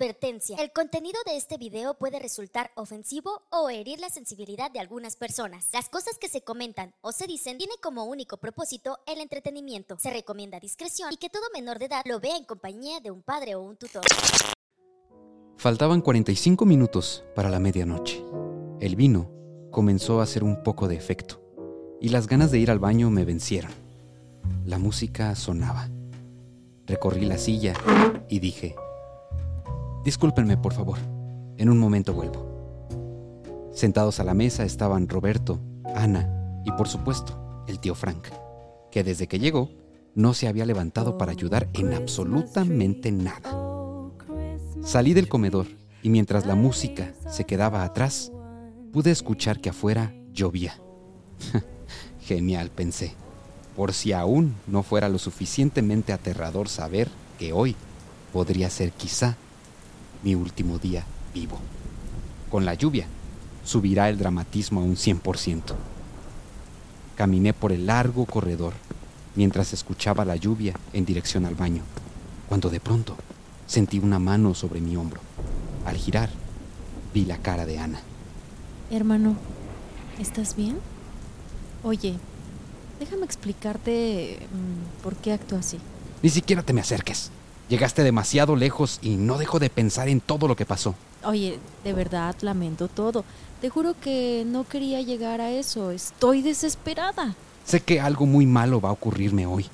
Advertencia. El contenido de este video puede resultar ofensivo o herir la sensibilidad de algunas personas. Las cosas que se comentan o se dicen tienen como único propósito el entretenimiento. Se recomienda discreción y que todo menor de edad lo vea en compañía de un padre o un tutor. Faltaban 45 minutos para la medianoche. El vino comenzó a hacer un poco de efecto y las ganas de ir al baño me vencieron. La música sonaba. Recorrí la silla y dije, Discúlpenme, por favor. En un momento vuelvo. Sentados a la mesa estaban Roberto, Ana y por supuesto el tío Frank, que desde que llegó no se había levantado para ayudar en absolutamente nada. Salí del comedor y mientras la música se quedaba atrás, pude escuchar que afuera llovía. Genial, pensé, por si aún no fuera lo suficientemente aterrador saber que hoy podría ser quizá mi último día vivo. Con la lluvia, subirá el dramatismo a un 100%. Caminé por el largo corredor mientras escuchaba la lluvia en dirección al baño, cuando de pronto sentí una mano sobre mi hombro. Al girar, vi la cara de Ana. Hermano, ¿estás bien? Oye, déjame explicarte mm, por qué actúo así. Ni siquiera te me acerques. Llegaste demasiado lejos y no dejo de pensar en todo lo que pasó. Oye, de verdad lamento todo. Te juro que no quería llegar a eso. Estoy desesperada. Sé que algo muy malo va a ocurrirme hoy.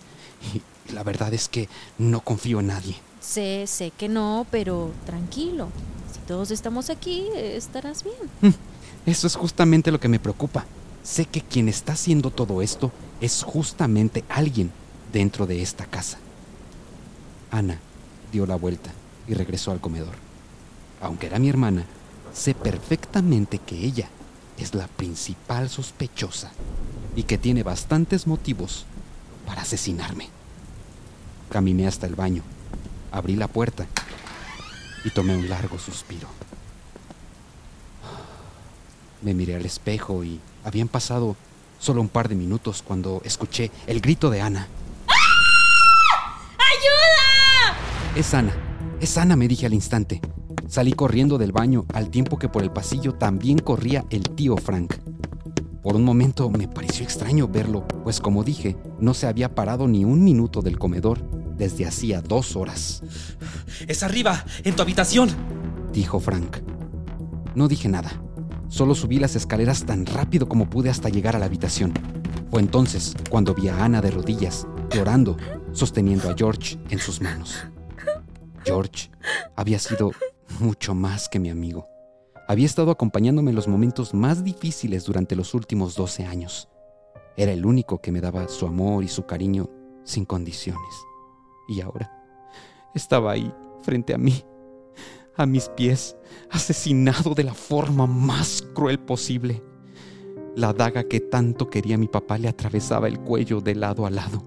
Y la verdad es que no confío en nadie. Sé, sé que no, pero tranquilo. Si todos estamos aquí, estarás bien. Mm, eso es justamente lo que me preocupa. Sé que quien está haciendo todo esto es justamente alguien dentro de esta casa. Ana dio la vuelta y regresó al comedor. Aunque era mi hermana, sé perfectamente que ella es la principal sospechosa y que tiene bastantes motivos para asesinarme. Caminé hasta el baño, abrí la puerta y tomé un largo suspiro. Me miré al espejo y habían pasado solo un par de minutos cuando escuché el grito de Ana. Es Ana, es Ana, me dije al instante. Salí corriendo del baño al tiempo que por el pasillo también corría el tío Frank. Por un momento me pareció extraño verlo, pues como dije, no se había parado ni un minuto del comedor desde hacía dos horas. Es arriba, en tu habitación, dijo Frank. No dije nada, solo subí las escaleras tan rápido como pude hasta llegar a la habitación. Fue entonces cuando vi a Ana de rodillas, llorando, sosteniendo a George en sus manos. George había sido mucho más que mi amigo. Había estado acompañándome en los momentos más difíciles durante los últimos 12 años. Era el único que me daba su amor y su cariño sin condiciones. Y ahora estaba ahí, frente a mí, a mis pies, asesinado de la forma más cruel posible. La daga que tanto quería mi papá le atravesaba el cuello de lado a lado.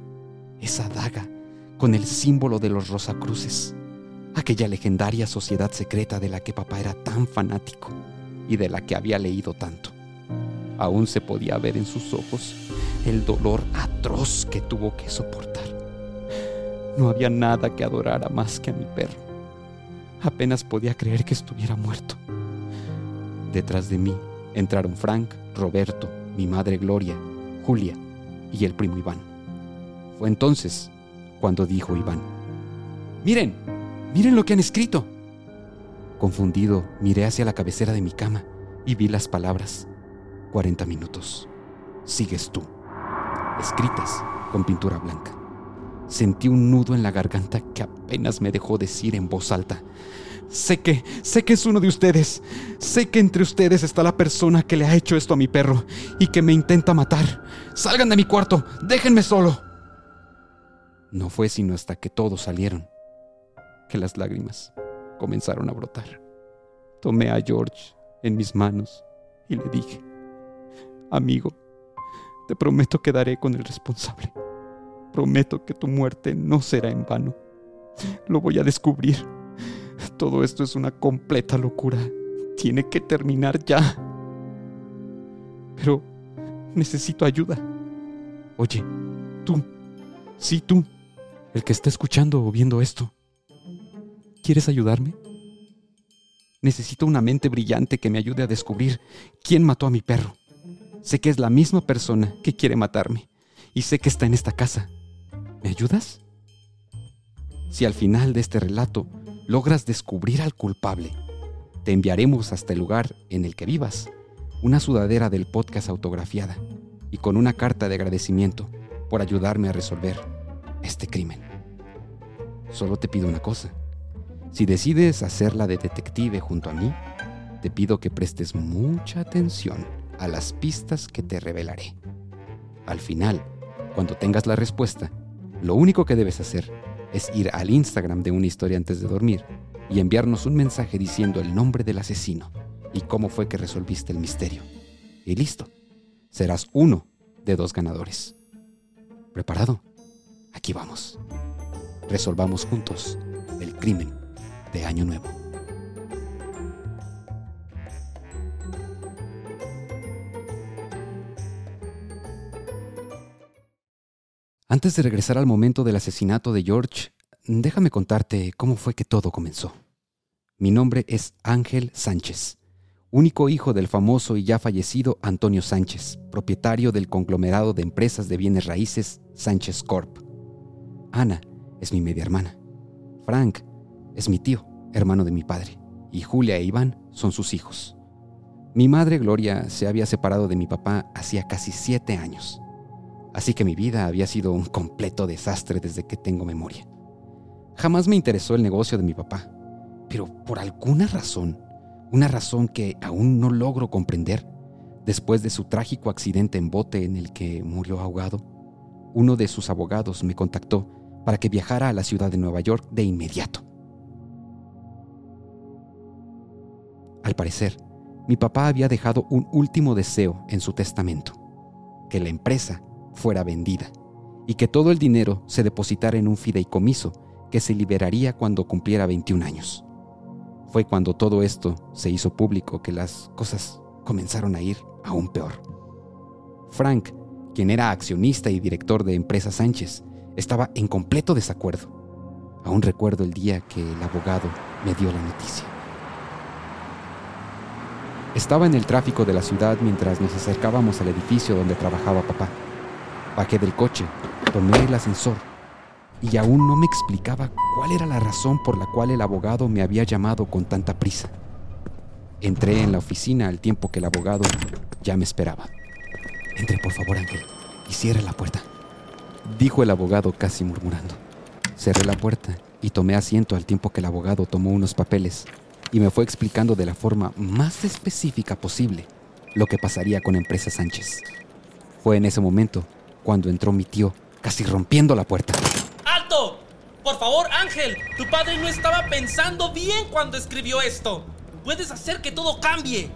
Esa daga con el símbolo de los Rosacruces aquella legendaria sociedad secreta de la que papá era tan fanático y de la que había leído tanto. Aún se podía ver en sus ojos el dolor atroz que tuvo que soportar. No había nada que adorara más que a mi perro. Apenas podía creer que estuviera muerto. Detrás de mí entraron Frank, Roberto, mi madre Gloria, Julia y el primo Iván. Fue entonces cuando dijo Iván, Miren, Miren lo que han escrito. Confundido, miré hacia la cabecera de mi cama y vi las palabras. 40 minutos. Sigues tú. Escritas con pintura blanca. Sentí un nudo en la garganta que apenas me dejó decir en voz alta. Sé que, sé que es uno de ustedes. Sé que entre ustedes está la persona que le ha hecho esto a mi perro y que me intenta matar. Salgan de mi cuarto. Déjenme solo. No fue sino hasta que todos salieron que las lágrimas comenzaron a brotar. Tomé a George en mis manos y le dije, amigo, te prometo que daré con el responsable. Prometo que tu muerte no será en vano. Lo voy a descubrir. Todo esto es una completa locura. Tiene que terminar ya. Pero necesito ayuda. Oye, tú, sí tú, el que está escuchando o viendo esto, ¿Quieres ayudarme? Necesito una mente brillante que me ayude a descubrir quién mató a mi perro. Sé que es la misma persona que quiere matarme y sé que está en esta casa. ¿Me ayudas? Si al final de este relato logras descubrir al culpable, te enviaremos hasta el lugar en el que vivas una sudadera del podcast autografiada y con una carta de agradecimiento por ayudarme a resolver este crimen. Solo te pido una cosa. Si decides hacerla de detective junto a mí, te pido que prestes mucha atención a las pistas que te revelaré. Al final, cuando tengas la respuesta, lo único que debes hacer es ir al Instagram de una historia antes de dormir y enviarnos un mensaje diciendo el nombre del asesino y cómo fue que resolviste el misterio. Y listo, serás uno de dos ganadores. ¿Preparado? Aquí vamos. Resolvamos juntos el crimen de Año Nuevo. Antes de regresar al momento del asesinato de George, déjame contarte cómo fue que todo comenzó. Mi nombre es Ángel Sánchez, único hijo del famoso y ya fallecido Antonio Sánchez, propietario del conglomerado de empresas de bienes raíces Sánchez Corp. Ana es mi media hermana. Frank es mi tío, hermano de mi padre, y Julia e Iván son sus hijos. Mi madre Gloria se había separado de mi papá hacía casi siete años así que mi vida había sido un completo desastre desde que tengo memoria. Jamás me interesó el negocio de mi papá, pero por alguna razón, una razón que aún no logro comprender, después de su trágico accidente en bote en el que murió ahogado, uno de sus abogados me contactó para que viajara a la ciudad de Nueva York de inmediato. Al parecer, mi papá había dejado un último deseo en su testamento, que la empresa fuera vendida y que todo el dinero se depositara en un fideicomiso que se liberaría cuando cumpliera 21 años. Fue cuando todo esto se hizo público que las cosas comenzaron a ir aún peor. Frank, quien era accionista y director de Empresa Sánchez, estaba en completo desacuerdo. Aún recuerdo el día que el abogado me dio la noticia. Estaba en el tráfico de la ciudad mientras nos acercábamos al edificio donde trabajaba papá. Bajé del coche, tomé el ascensor y aún no me explicaba cuál era la razón por la cual el abogado me había llamado con tanta prisa. Entré en la oficina al tiempo que el abogado ya me esperaba. Entre, por favor, Ángel, y cierre la puerta, dijo el abogado casi murmurando. Cerré la puerta y tomé asiento al tiempo que el abogado tomó unos papeles y me fue explicando de la forma más específica posible lo que pasaría con Empresa Sánchez. Fue en ese momento cuando entró mi tío, casi rompiendo la puerta. ¡Alto! Por favor, Ángel, tu padre no estaba pensando bien cuando escribió esto. Puedes hacer que todo cambie.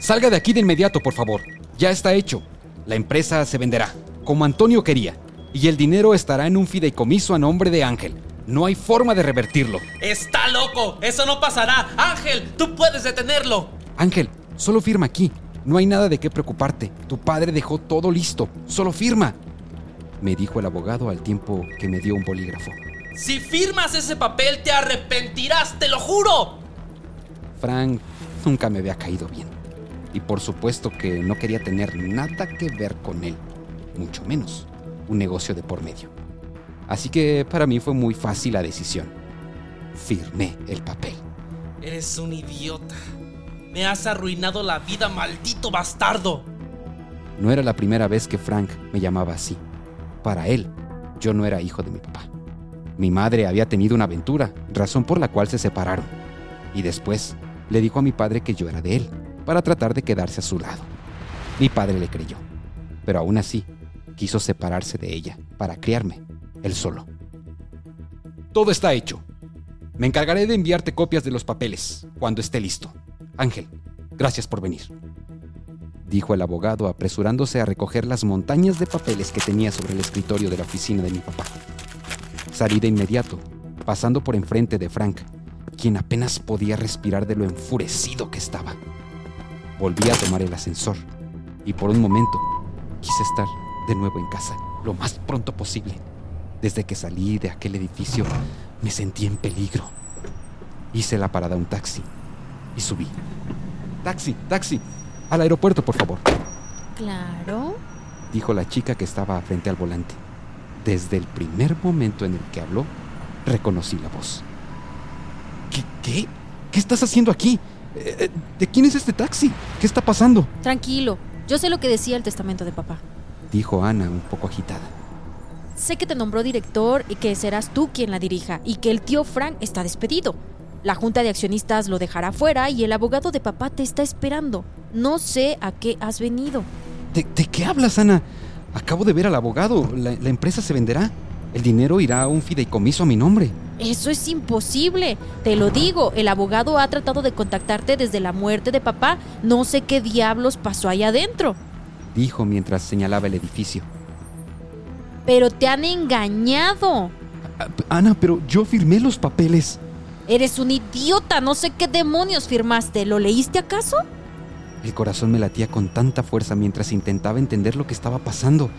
Salga de aquí de inmediato, por favor. Ya está hecho. La empresa se venderá, como Antonio quería, y el dinero estará en un fideicomiso a nombre de Ángel. No hay forma de revertirlo. Está loco. Eso no pasará. Ángel, tú puedes detenerlo. Ángel, solo firma aquí. No hay nada de qué preocuparte. Tu padre dejó todo listo. Solo firma. Me dijo el abogado al tiempo que me dio un bolígrafo. Si firmas ese papel te arrepentirás, te lo juro. Frank nunca me había caído bien. Y por supuesto que no quería tener nada que ver con él. Mucho menos un negocio de por medio. Así que para mí fue muy fácil la decisión. Firmé el papel. Eres un idiota. Me has arruinado la vida, maldito bastardo. No era la primera vez que Frank me llamaba así. Para él, yo no era hijo de mi papá. Mi madre había tenido una aventura, razón por la cual se separaron. Y después le dijo a mi padre que yo era de él, para tratar de quedarse a su lado. Mi padre le creyó, pero aún así quiso separarse de ella para criarme, él solo. Todo está hecho. Me encargaré de enviarte copias de los papeles cuando esté listo. Ángel, gracias por venir. Dijo el abogado apresurándose a recoger las montañas de papeles que tenía sobre el escritorio de la oficina de mi papá. Salí de inmediato, pasando por enfrente de Frank, quien apenas podía respirar de lo enfurecido que estaba. Volví a tomar el ascensor y por un momento quise estar de nuevo en casa lo más pronto posible. Desde que salí de aquel edificio me sentí en peligro. Hice la parada a un taxi y subí. Taxi, taxi. Al aeropuerto, por favor. Claro. Dijo la chica que estaba frente al volante. Desde el primer momento en el que habló, reconocí la voz. ¿Qué? ¿Qué? ¿Qué estás haciendo aquí? Eh, eh, ¿De quién es este taxi? ¿Qué está pasando? Tranquilo. Yo sé lo que decía el testamento de papá. Dijo Ana un poco agitada. Sé que te nombró director y que serás tú quien la dirija y que el tío Frank está despedido. La junta de accionistas lo dejará fuera y el abogado de papá te está esperando. No sé a qué has venido. ¿De, de qué hablas, Ana? Acabo de ver al abogado. La, la empresa se venderá. El dinero irá a un fideicomiso a mi nombre. Eso es imposible. Te lo digo, el abogado ha tratado de contactarte desde la muerte de papá. No sé qué diablos pasó ahí adentro. Dijo mientras señalaba el edificio. Pero te han engañado. Ana, pero yo firmé los papeles. Eres un idiota. No sé qué demonios firmaste. ¿Lo leíste acaso? El corazón me latía con tanta fuerza mientras intentaba entender lo que estaba pasando.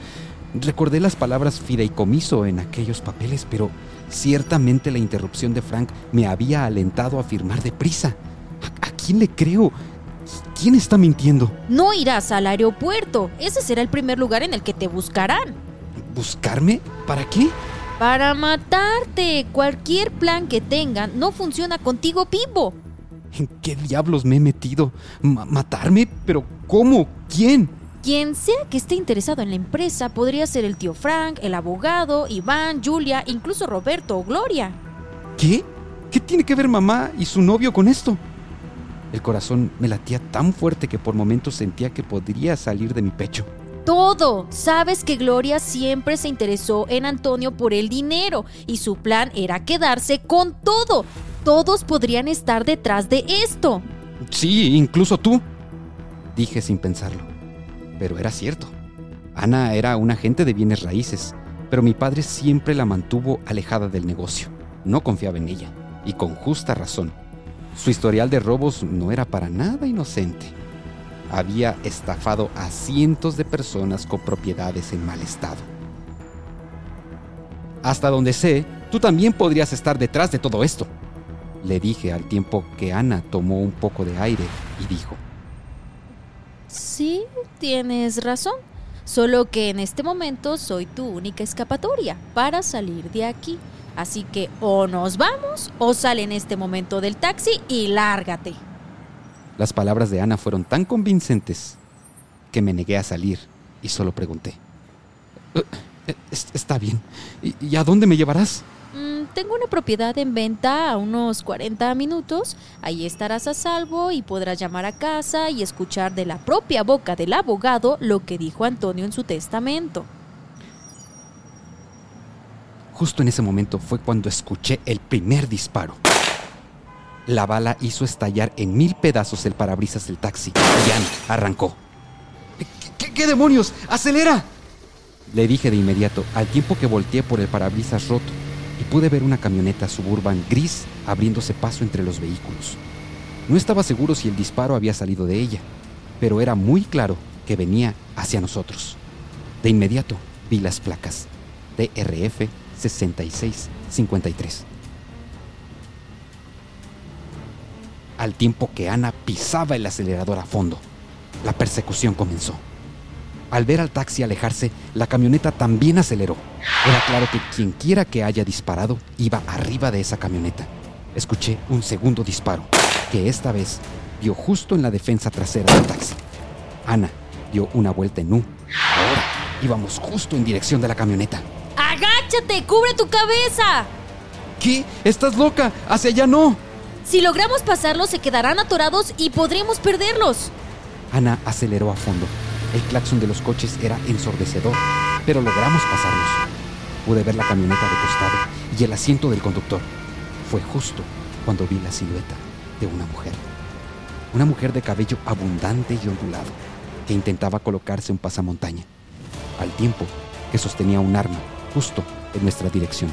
Recordé las palabras fideicomiso en aquellos papeles, pero ciertamente la interrupción de Frank me había alentado a firmar deprisa. ¿A, a quién le creo? ¿Quién está mintiendo? No irás al aeropuerto. Ese será el primer lugar en el que te buscarán. ¿Buscarme? ¿Para qué? Para matarte. Cualquier plan que tengan no funciona contigo vivo. ¿En qué diablos me he metido? Ma- ¿Matarme? ¿Pero cómo? ¿Quién? Quien sea que esté interesado en la empresa podría ser el tío Frank, el abogado, Iván, Julia, incluso Roberto o Gloria. ¿Qué? ¿Qué tiene que ver mamá y su novio con esto? El corazón me latía tan fuerte que por momentos sentía que podría salir de mi pecho. Todo. Sabes que Gloria siempre se interesó en Antonio por el dinero y su plan era quedarse con todo. Todos podrían estar detrás de esto. Sí, incluso tú. Dije sin pensarlo. Pero era cierto. Ana era una agente de bienes raíces, pero mi padre siempre la mantuvo alejada del negocio. No confiaba en ella, y con justa razón. Su historial de robos no era para nada inocente. Había estafado a cientos de personas con propiedades en mal estado. Hasta donde sé, tú también podrías estar detrás de todo esto, le dije al tiempo que Ana tomó un poco de aire y dijo, Sí, tienes razón. Solo que en este momento soy tu única escapatoria para salir de aquí. Así que o nos vamos o sale en este momento del taxi y lárgate. Las palabras de Ana fueron tan convincentes que me negué a salir y solo pregunté. "Eh, es- Está bien. ¿Y, y a dónde me llevarás? Mm, tengo una propiedad en venta a unos 40 minutos. Ahí estarás a salvo y podrás llamar a casa y escuchar de la propia boca del abogado lo que dijo Antonio en su testamento. Justo en ese momento fue cuando escuché el primer disparo. La bala hizo estallar en mil pedazos el parabrisas del taxi y Ana arrancó. ¿Qué, qué- qué demonios? ¡Acelera! Le dije de inmediato, al tiempo que volteé por el parabrisas roto y pude ver una camioneta suburban gris abriéndose paso entre los vehículos. No estaba seguro si el disparo había salido de ella, pero era muy claro que venía hacia nosotros. De inmediato vi las placas. DRF 6653. Al tiempo que Ana pisaba el acelerador a fondo, la persecución comenzó. Al ver al taxi alejarse, la camioneta también aceleró. Era claro que quienquiera que haya disparado iba arriba de esa camioneta. Escuché un segundo disparo, que esta vez dio justo en la defensa trasera del taxi. Ana dio una vuelta en U. Ahora íbamos justo en dirección de la camioneta. ¡Agáchate! ¡Cubre tu cabeza! ¿Qué? ¿Estás loca? ¡Hacia allá no! Si logramos pasarlos, se quedarán atorados y podremos perderlos. Ana aceleró a fondo. El claxon de los coches era ensordecedor, pero logramos pasarlos. Pude ver la camioneta de costado y el asiento del conductor. Fue justo cuando vi la silueta de una mujer. Una mujer de cabello abundante y ondulado, que intentaba colocarse un pasamontaña, al tiempo que sostenía un arma justo en nuestra dirección.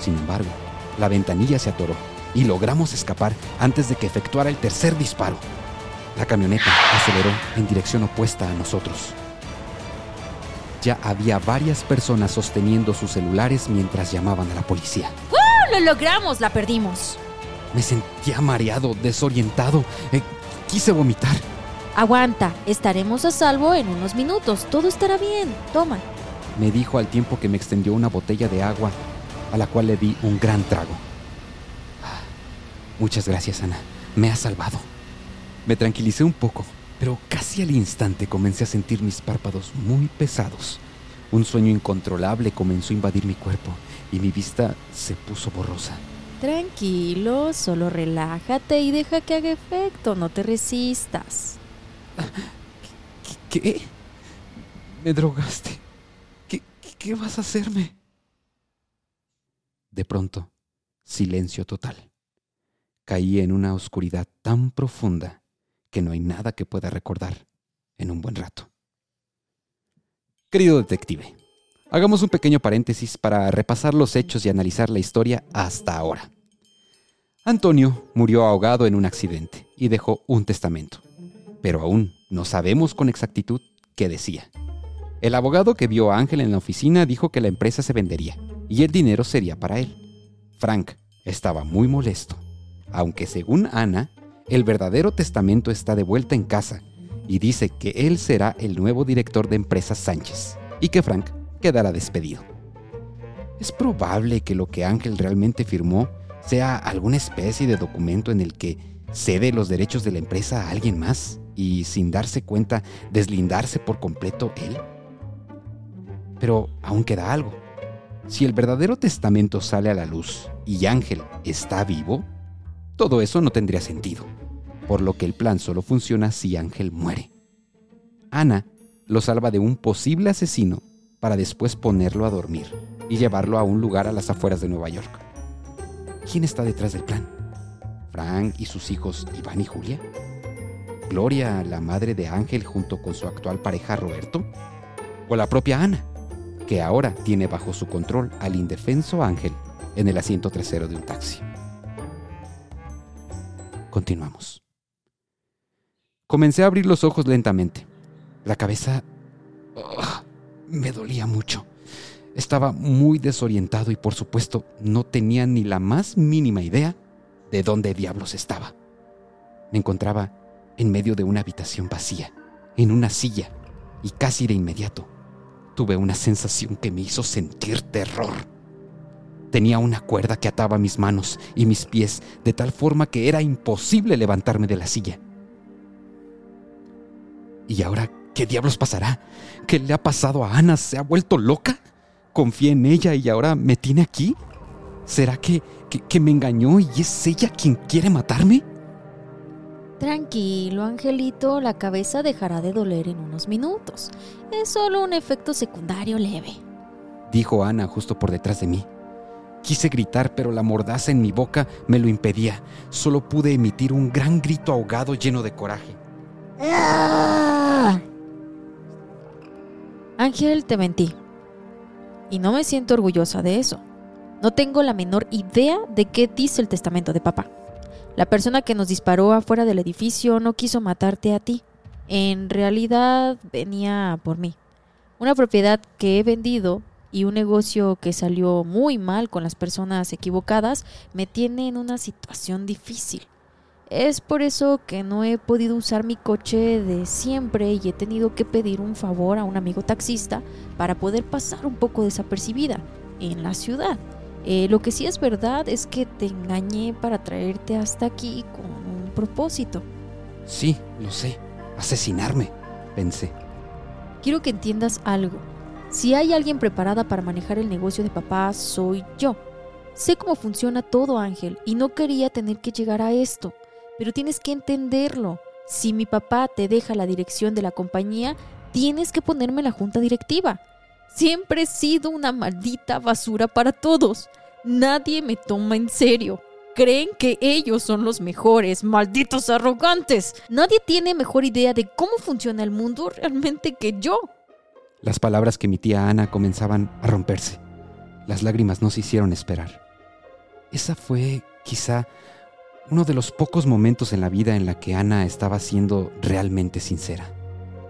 Sin embargo, la ventanilla se atoró y logramos escapar antes de que efectuara el tercer disparo. La camioneta aceleró en dirección opuesta a nosotros. Ya había varias personas sosteniendo sus celulares mientras llamaban a la policía. ¡Oh, lo logramos! La perdimos. Me sentía mareado, desorientado. Eh, quise vomitar. Aguanta, estaremos a salvo en unos minutos. Todo estará bien. Toma. Me dijo al tiempo que me extendió una botella de agua, a la cual le di un gran trago. Muchas gracias, Ana. Me has salvado. Me tranquilicé un poco, pero casi al instante comencé a sentir mis párpados muy pesados. Un sueño incontrolable comenzó a invadir mi cuerpo y mi vista se puso borrosa. Tranquilo, solo relájate y deja que haga efecto, no te resistas. ¿Qué? ¿Me drogaste? ¿Qué, qué vas a hacerme? De pronto, silencio total. Caí en una oscuridad tan profunda que no hay nada que pueda recordar en un buen rato. Querido detective, hagamos un pequeño paréntesis para repasar los hechos y analizar la historia hasta ahora. Antonio murió ahogado en un accidente y dejó un testamento, pero aún no sabemos con exactitud qué decía. El abogado que vio a Ángel en la oficina dijo que la empresa se vendería y el dinero sería para él. Frank estaba muy molesto, aunque según Ana, el verdadero testamento está de vuelta en casa y dice que él será el nuevo director de Empresas Sánchez y que Frank quedará despedido. Es probable que lo que Ángel realmente firmó sea alguna especie de documento en el que cede los derechos de la empresa a alguien más y sin darse cuenta deslindarse por completo él. Pero aún queda algo. Si el verdadero testamento sale a la luz y Ángel está vivo, todo eso no tendría sentido por lo que el plan solo funciona si Ángel muere. Ana lo salva de un posible asesino para después ponerlo a dormir y llevarlo a un lugar a las afueras de Nueva York. ¿Quién está detrás del plan? ¿Frank y sus hijos Iván y Julia? ¿Gloria, la madre de Ángel junto con su actual pareja Roberto? ¿O la propia Ana, que ahora tiene bajo su control al indefenso Ángel en el asiento trasero de un taxi? Continuamos. Comencé a abrir los ojos lentamente. La cabeza ah, me dolía mucho. Estaba muy desorientado y por supuesto no tenía ni la más mínima idea de dónde diablos estaba. Me encontraba en medio de una habitación vacía, en una silla, y casi de inmediato tuve una sensación que me hizo sentir terror. Tenía una cuerda que ataba mis manos y mis pies de tal forma que era imposible levantarme de la silla. ¿Y ahora qué diablos pasará? ¿Qué le ha pasado a Ana? ¿Se ha vuelto loca? Confié en ella y ahora me tiene aquí. ¿Será que, que, me engañó y es ella quien quiere matarme? Tranquilo, Angelito, la cabeza dejará de doler en unos minutos. Es solo un efecto secundario leve. Dijo Ana justo por detrás de mí. Quise gritar, pero la mordaza en mi boca me lo impedía. Solo pude emitir un gran grito ahogado lleno de coraje. Ángel, te mentí. Y no me siento orgullosa de eso. No tengo la menor idea de qué dice el testamento de papá. La persona que nos disparó afuera del edificio no quiso matarte a ti. En realidad venía por mí. Una propiedad que he vendido y un negocio que salió muy mal con las personas equivocadas me tiene en una situación difícil. Es por eso que no he podido usar mi coche de siempre y he tenido que pedir un favor a un amigo taxista para poder pasar un poco desapercibida en la ciudad. Eh, lo que sí es verdad es que te engañé para traerte hasta aquí con un propósito. Sí, lo sé. Asesinarme, pensé. Quiero que entiendas algo. Si hay alguien preparada para manejar el negocio de papá, soy yo. Sé cómo funciona todo, Ángel, y no quería tener que llegar a esto. Pero tienes que entenderlo. Si mi papá te deja la dirección de la compañía, tienes que ponerme la junta directiva. Siempre he sido una maldita basura para todos. Nadie me toma en serio. Creen que ellos son los mejores, malditos arrogantes. Nadie tiene mejor idea de cómo funciona el mundo realmente que yo. Las palabras que mi tía Ana comenzaban a romperse. Las lágrimas no se hicieron esperar. Esa fue, quizá, uno de los pocos momentos en la vida en la que Ana estaba siendo realmente sincera.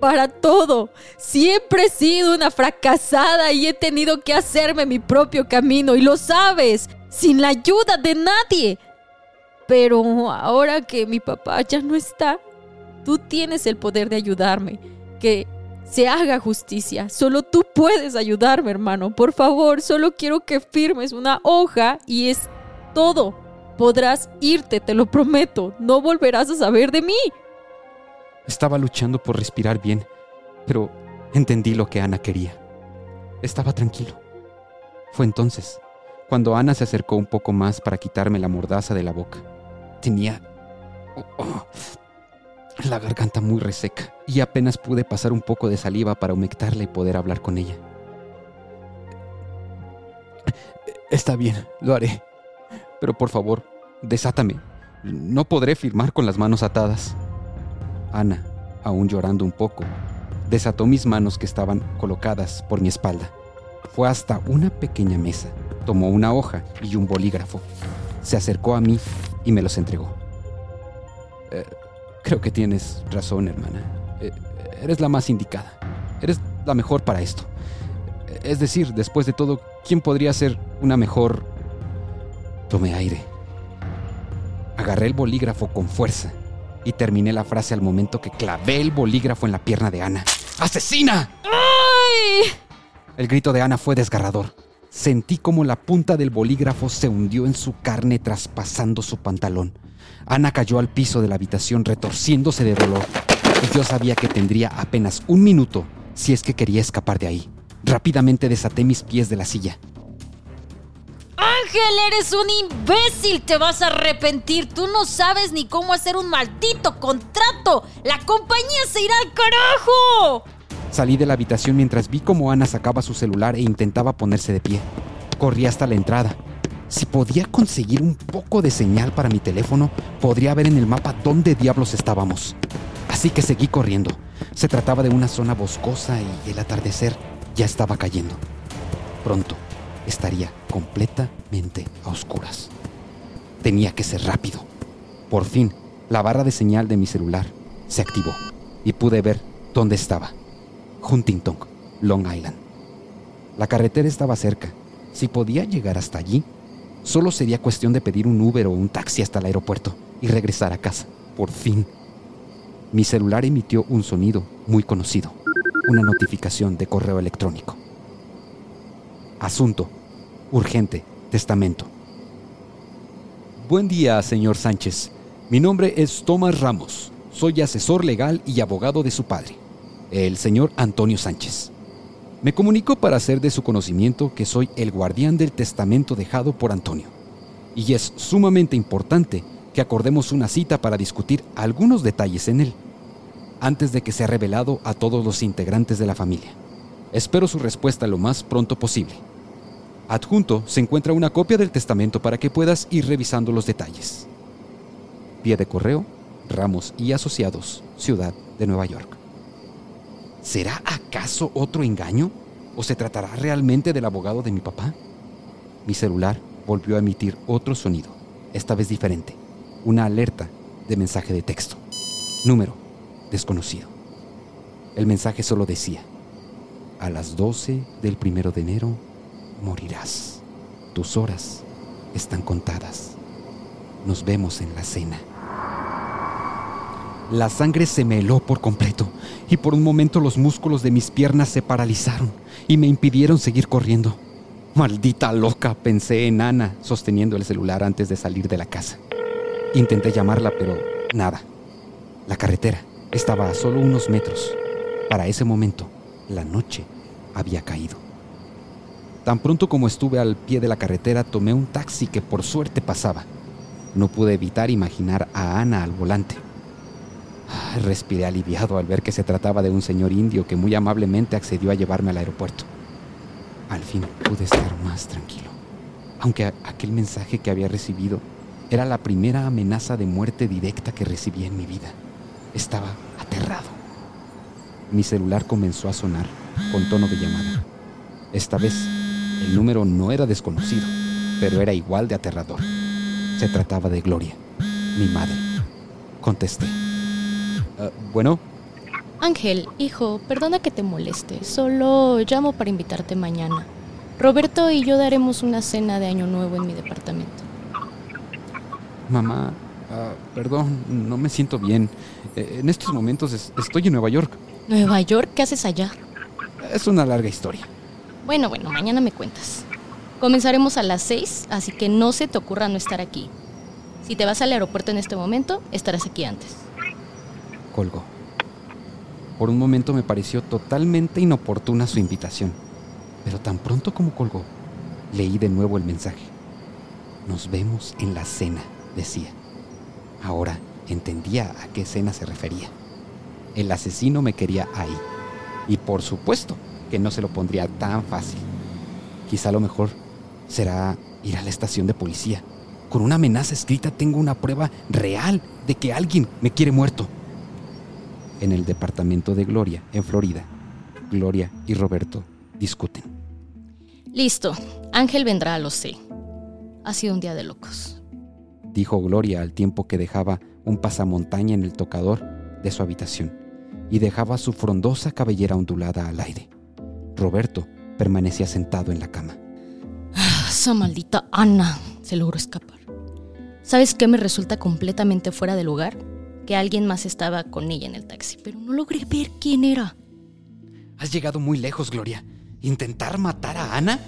Para todo. Siempre he sido una fracasada y he tenido que hacerme mi propio camino y lo sabes, sin la ayuda de nadie. Pero ahora que mi papá ya no está, tú tienes el poder de ayudarme. Que se haga justicia. Solo tú puedes ayudarme, hermano. Por favor, solo quiero que firmes una hoja y es todo. Podrás irte, te lo prometo. No volverás a saber de mí. Estaba luchando por respirar bien, pero entendí lo que Ana quería. Estaba tranquilo. Fue entonces cuando Ana se acercó un poco más para quitarme la mordaza de la boca. Tenía oh, oh, la garganta muy reseca y apenas pude pasar un poco de saliva para humectarla y poder hablar con ella. Está bien, lo haré. Pero por favor, desátame. No podré firmar con las manos atadas. Ana, aún llorando un poco, desató mis manos que estaban colocadas por mi espalda. Fue hasta una pequeña mesa, tomó una hoja y un bolígrafo. Se acercó a mí y me los entregó. Eh, creo que tienes razón, hermana. Eh, eres la más indicada. Eres la mejor para esto. Es decir, después de todo, ¿quién podría ser una mejor... Tomé aire. Agarré el bolígrafo con fuerza y terminé la frase al momento que clavé el bolígrafo en la pierna de Ana. ¡Asesina! ¡Ay! El grito de Ana fue desgarrador. Sentí como la punta del bolígrafo se hundió en su carne traspasando su pantalón. Ana cayó al piso de la habitación retorciéndose de dolor. Y yo sabía que tendría apenas un minuto si es que quería escapar de ahí. Rápidamente desaté mis pies de la silla. Ángel, eres un imbécil, te vas a arrepentir. Tú no sabes ni cómo hacer un maldito contrato. La compañía se irá al carajo. Salí de la habitación mientras vi cómo Ana sacaba su celular e intentaba ponerse de pie. Corrí hasta la entrada. Si podía conseguir un poco de señal para mi teléfono, podría ver en el mapa dónde diablos estábamos. Así que seguí corriendo. Se trataba de una zona boscosa y el atardecer ya estaba cayendo. Pronto estaría completamente a oscuras. Tenía que ser rápido. Por fin, la barra de señal de mi celular se activó y pude ver dónde estaba. Huntington, Long Island. La carretera estaba cerca. Si podía llegar hasta allí, solo sería cuestión de pedir un Uber o un taxi hasta el aeropuerto y regresar a casa. Por fin. Mi celular emitió un sonido muy conocido, una notificación de correo electrónico. Asunto. Urgente. Testamento. Buen día, señor Sánchez. Mi nombre es Tomás Ramos. Soy asesor legal y abogado de su padre, el señor Antonio Sánchez. Me comunicó para hacer de su conocimiento que soy el guardián del testamento dejado por Antonio. Y es sumamente importante que acordemos una cita para discutir algunos detalles en él, antes de que sea revelado a todos los integrantes de la familia. Espero su respuesta lo más pronto posible. Adjunto se encuentra una copia del testamento para que puedas ir revisando los detalles. Pie de correo, Ramos y Asociados, Ciudad de Nueva York. ¿Será acaso otro engaño? ¿O se tratará realmente del abogado de mi papá? Mi celular volvió a emitir otro sonido, esta vez diferente, una alerta de mensaje de texto. Número desconocido. El mensaje solo decía, a las 12 del primero de enero morirás. Tus horas están contadas. Nos vemos en la cena. La sangre se me heló por completo y por un momento los músculos de mis piernas se paralizaron y me impidieron seguir corriendo. Maldita loca, pensé en Ana sosteniendo el celular antes de salir de la casa. Intenté llamarla, pero nada. La carretera estaba a solo unos metros. Para ese momento, la noche había caído. Tan pronto como estuve al pie de la carretera, tomé un taxi que por suerte pasaba. No pude evitar imaginar a Ana al volante. Respiré aliviado al ver que se trataba de un señor indio que muy amablemente accedió a llevarme al aeropuerto. Al fin pude estar más tranquilo, aunque aquel mensaje que había recibido era la primera amenaza de muerte directa que recibí en mi vida. Estaba aterrado. Mi celular comenzó a sonar con tono de llamada. Esta vez el número no era desconocido, pero era igual de aterrador. Se trataba de Gloria, mi madre. Contesté. Ah, bueno, Ángel, hijo, perdona que te moleste, solo llamo para invitarte mañana. Roberto y yo daremos una cena de Año Nuevo en mi departamento. Mamá, ah, perdón, no me siento bien. Eh, En estos momentos es- estoy en Nueva York. ¿Nueva York? ¿Qué haces allá? Es una larga historia. Bueno, bueno, mañana me cuentas. Comenzaremos a las 6, así que no se te ocurra no estar aquí. Si te vas al aeropuerto en este momento, estarás aquí antes. Colgó. Por un momento me pareció totalmente inoportuna su invitación, pero tan pronto como colgó, leí de nuevo el mensaje. Nos vemos en la cena, decía. Ahora entendía a qué cena se refería. El asesino me quería ahí. Y por supuesto que no se lo pondría tan fácil. Quizá lo mejor será ir a la estación de policía. Con una amenaza escrita tengo una prueba real de que alguien me quiere muerto. En el departamento de Gloria, en Florida, Gloria y Roberto discuten. Listo, Ángel vendrá a los C. Ha sido un día de locos. dijo Gloria al tiempo que dejaba un pasamontaña en el tocador de su habitación y dejaba su frondosa cabellera ondulada al aire. Roberto permanecía sentado en la cama. Ah, Esa maldita Ana se logró escapar. ¿Sabes qué me resulta completamente fuera de lugar? Que alguien más estaba con ella en el taxi, pero no logré ver quién era. Has llegado muy lejos, Gloria. ¿Intentar matar a Ana?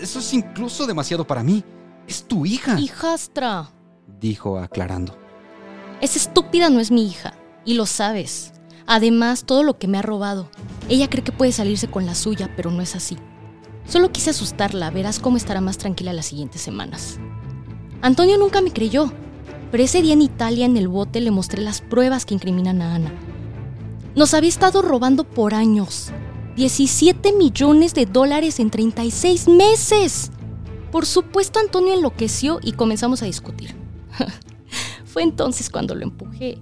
Eso es incluso demasiado para mí. Es tu hija, Hijastra. dijo aclarando. Esa estúpida no es mi hija, y lo sabes. Además, todo lo que me ha robado. Ella cree que puede salirse con la suya, pero no es así. Solo quise asustarla, verás cómo estará más tranquila las siguientes semanas. Antonio nunca me creyó, pero ese día en Italia en el bote le mostré las pruebas que incriminan a Ana. Nos había estado robando por años. 17 millones de dólares en 36 meses. Por supuesto, Antonio enloqueció y comenzamos a discutir. Fue entonces cuando lo empujé.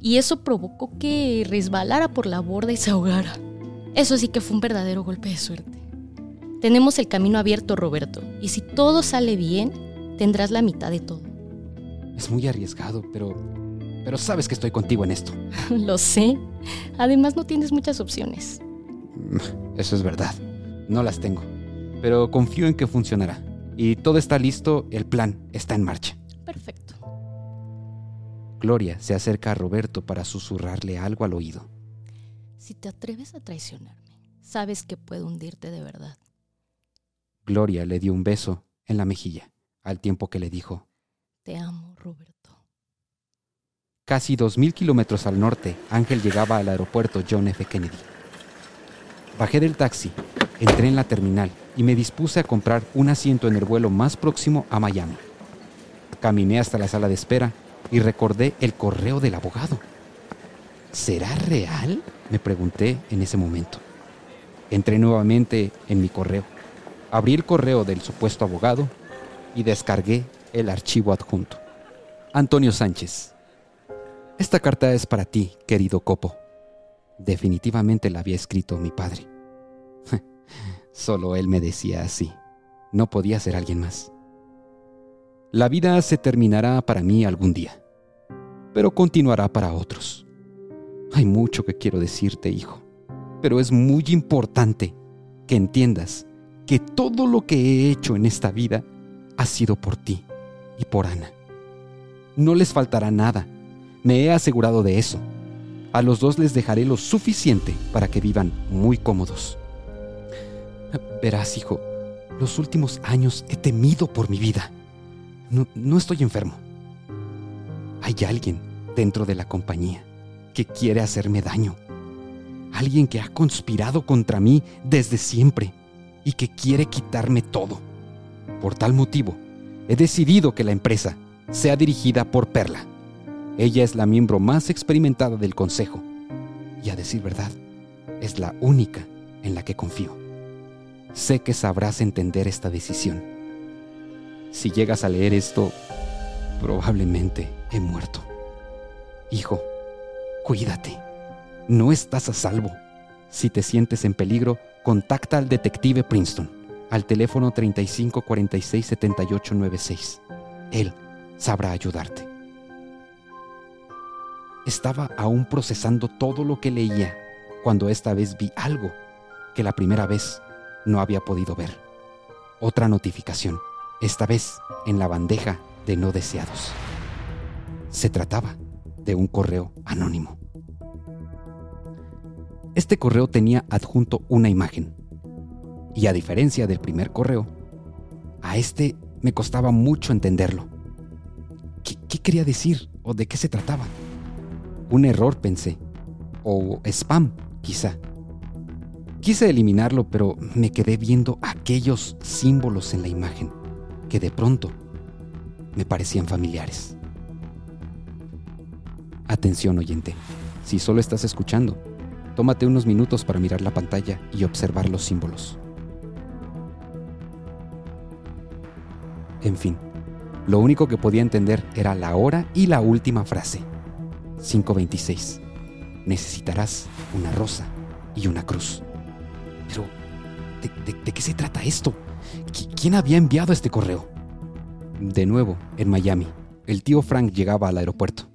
Y eso provocó que resbalara por la borda y se ahogara. Eso sí que fue un verdadero golpe de suerte. Tenemos el camino abierto, Roberto, y si todo sale bien, tendrás la mitad de todo. Es muy arriesgado, pero... Pero sabes que estoy contigo en esto. Lo sé. Además, no tienes muchas opciones. Eso es verdad. No las tengo. Pero confío en que funcionará. Y todo está listo, el plan está en marcha. Perfecto. Gloria se acerca a Roberto para susurrarle algo al oído. Si te atreves a traicionarme, sabes que puedo hundirte de verdad. Gloria le dio un beso en la mejilla, al tiempo que le dijo, Te amo, Roberto. casi dos mil kilómetros al norte, Ángel llegaba al aeropuerto John F. Kennedy. Bajé del taxi, entré en la terminal y me dispuse a comprar un asiento en el vuelo más próximo a Miami. Caminé hasta la sala de espera y recordé el correo del abogado. ¿Será real? Me pregunté en ese momento. Entré nuevamente en mi correo, abrí el correo del supuesto abogado y descargué el archivo adjunto. Antonio Sánchez. Esta carta es para ti, querido Copo. Definitivamente la había escrito mi padre. Solo él me decía así. No podía ser alguien más. La vida se terminará para mí algún día, pero continuará para otros. Hay mucho que quiero decirte, hijo, pero es muy importante que entiendas que todo lo que he hecho en esta vida ha sido por ti y por Ana. No les faltará nada, me he asegurado de eso. A los dos les dejaré lo suficiente para que vivan muy cómodos. Verás, hijo, los últimos años he temido por mi vida. No, no estoy enfermo. Hay alguien dentro de la compañía que quiere hacerme daño. Alguien que ha conspirado contra mí desde siempre y que quiere quitarme todo. Por tal motivo, he decidido que la empresa sea dirigida por Perla. Ella es la miembro más experimentada del consejo y a decir verdad, es la única en la que confío. Sé que sabrás entender esta decisión. Si llegas a leer esto, probablemente he muerto. Hijo, cuídate. No estás a salvo. Si te sientes en peligro, contacta al detective Princeton al teléfono 3546 7896. Él sabrá ayudarte. Estaba aún procesando todo lo que leía cuando esta vez vi algo que la primera vez no había podido ver. Otra notificación, esta vez en la bandeja de no deseados. Se trataba de un correo anónimo. Este correo tenía adjunto una imagen. Y a diferencia del primer correo, a este me costaba mucho entenderlo. ¿Qué, quería decir o de qué se trataba? Un error, pensé. O spam, quizá. Quise eliminarlo, pero me quedé viendo aquellos símbolos en la imagen que de pronto me parecían familiares. Atención oyente, si solo estás escuchando, tómate unos minutos para mirar la pantalla y observar los símbolos. En fin, lo único que podía entender era la hora y la última frase. 526. Necesitarás una rosa y una cruz. Pero, ¿de, qué se trata esto? ¿Quién había enviado este correo? De nuevo, en Miami, el tío Frank llegaba al aeropuerto.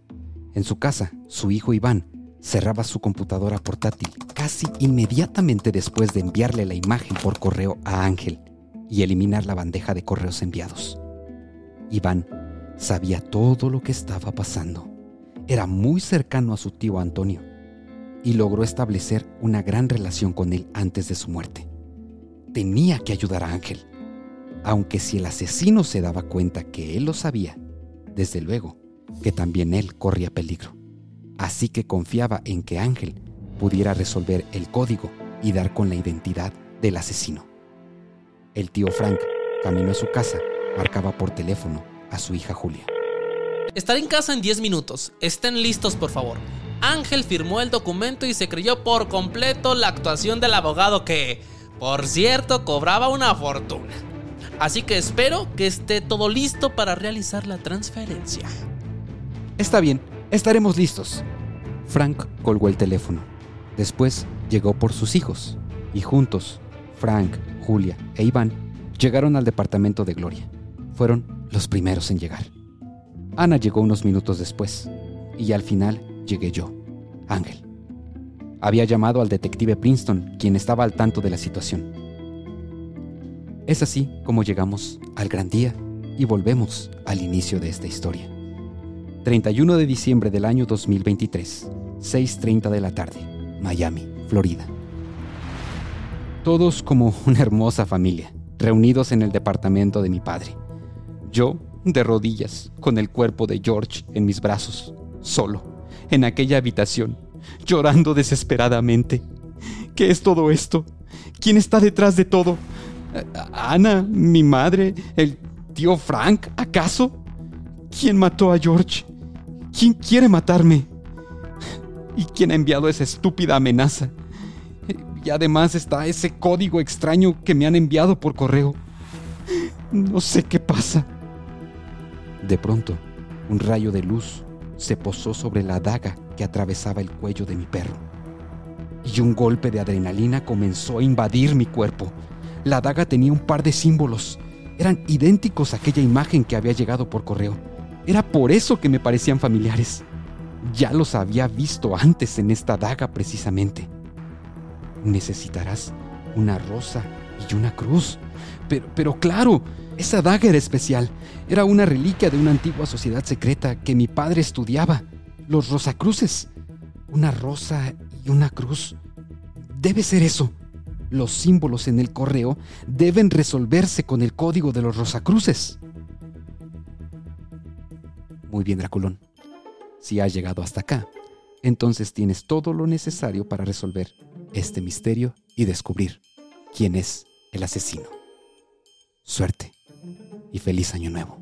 En su casa, su hijo Iván cerraba su computadora portátil casi inmediatamente después de enviarle la imagen por correo a Ángel y eliminar la bandeja de correos enviados. Iván sabía todo lo que estaba pasando. Era muy cercano a su tío Antonio y logró establecer una gran relación con él antes de su muerte. Tenía que ayudar a Ángel, aunque si el asesino se daba cuenta que él lo sabía, desde luego que también él corría peligro. Así que confiaba en que Ángel pudiera resolver el código y dar con la identidad del asesino. El tío Frank caminó a su casa, marcaba por teléfono a su hija Julia. Estaré en casa en 10 minutos. Estén listos, por favor. Ángel firmó el documento y se creyó por completo la actuación del abogado que, por cierto, cobraba una fortuna. Así que espero que esté todo listo para realizar la transferencia. Está bien, estaremos listos. Frank colgó el teléfono. Después llegó por sus hijos y juntos, Frank, Julia e Iván llegaron al departamento de Gloria. Fueron los primeros en llegar. Ana llegó unos minutos después y al final llegué yo, Ángel. Había llamado al detective Princeton, quien estaba al tanto de la situación. Es así como llegamos al gran día y volvemos al inicio de esta historia. 31 de diciembre del año 2023, 6.30 de la tarde, Miami, Florida. Todos como una hermosa familia, reunidos en el departamento de mi padre. Yo, de rodillas, con el cuerpo de George en mis brazos, solo, en aquella habitación, llorando desesperadamente. ¿Qué es todo esto? ¿Quién está detrás de todo? ¿Ana, mi madre, el tío Frank, acaso? ¿Quién mató a George? ¿Quién quiere matarme? ¿Y quién ha enviado esa estúpida amenaza? Y además está ese código extraño que me han enviado por correo. No sé qué pasa. De pronto, un rayo de luz se posó sobre la daga que atravesaba el cuello de mi perro. Y un golpe de adrenalina comenzó a invadir mi cuerpo. La daga tenía un par de símbolos. Eran idénticos a aquella imagen que había llegado por correo. Era por eso que me parecían familiares. Ya los había visto antes en esta daga precisamente. Necesitarás una rosa y una cruz. Pero, pero claro, esa daga era especial. Era una reliquia de una antigua sociedad secreta que mi padre estudiaba. Los Rosacruces. Una rosa y una cruz. Debe ser eso. Los símbolos en el correo deben resolverse con el código de los Rosacruces. Muy bien, Draculón. Si has llegado hasta acá, entonces tienes todo lo necesario para resolver este misterio y descubrir quién es el asesino. Suerte y feliz año nuevo.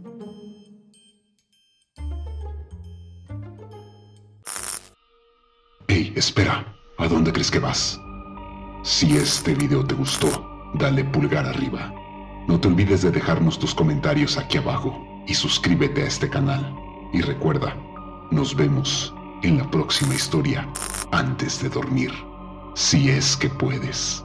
Hey, espera, ¿a dónde crees que vas? Si este video te gustó, dale pulgar arriba. No te olvides de dejarnos tus comentarios aquí abajo y suscríbete a este canal. Y recuerda, nos vemos en la próxima historia antes de dormir, si es que puedes.